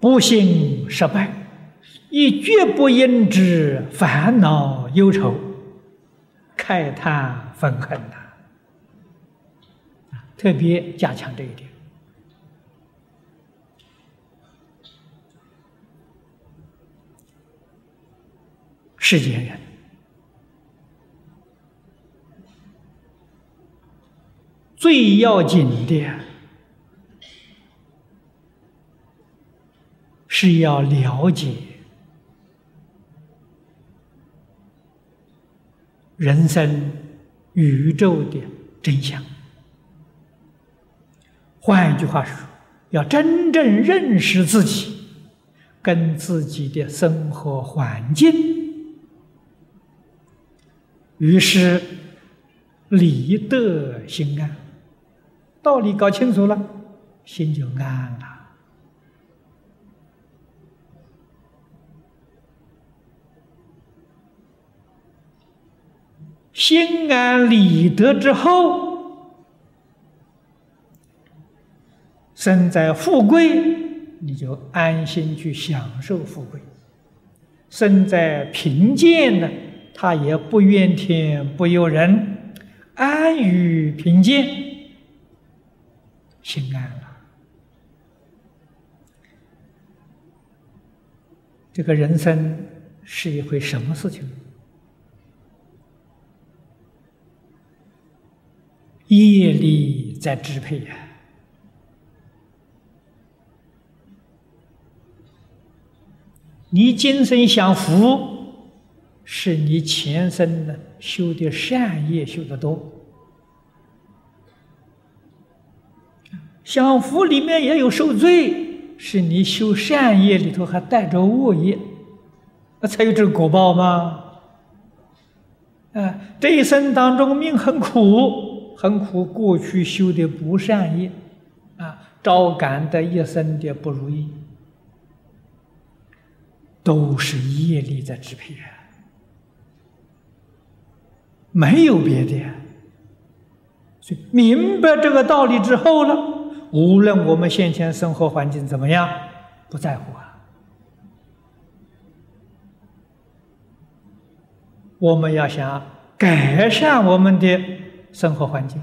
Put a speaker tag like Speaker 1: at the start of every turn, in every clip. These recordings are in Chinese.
Speaker 1: 不幸失败，亦绝不因之烦恼忧愁，慨叹愤恨呐！特别加强这一点。世间人最要紧的。是要了解人生、宇宙的真相。换一句话说，要真正认识自己，跟自己的生活环境，于是理得心安。道理搞清楚了，心就安了。心安理得之后，身在富贵，你就安心去享受富贵；身在贫贱呢，他也不怨天不由人，安于贫贱，心安了。这个人生是一回什么事情？业力在支配呀！你今生享福，是你前生的修的善业修的多。享福里面也有受罪，是你修善业里头还带着恶业，那才有这个果报吗？啊，这一生当中命很苦。很苦，过去修的不善业，啊，招感的一生的不如意，都是业力在支配啊，没有别的。所以明白这个道理之后呢，无论我们先前生活环境怎么样，不在乎啊。我们要想改善我们的。生活环境，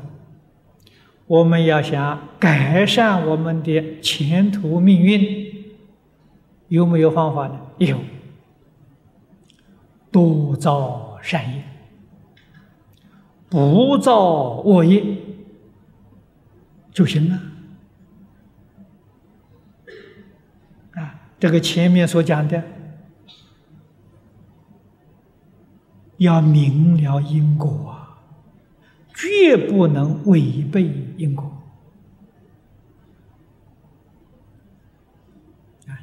Speaker 1: 我们要想改善我们的前途命运，有没有方法呢？有，多造善业，不造恶业就行了。啊，这个前面所讲的，要明了因果啊。绝不能违背因果啊，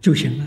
Speaker 1: 就行了。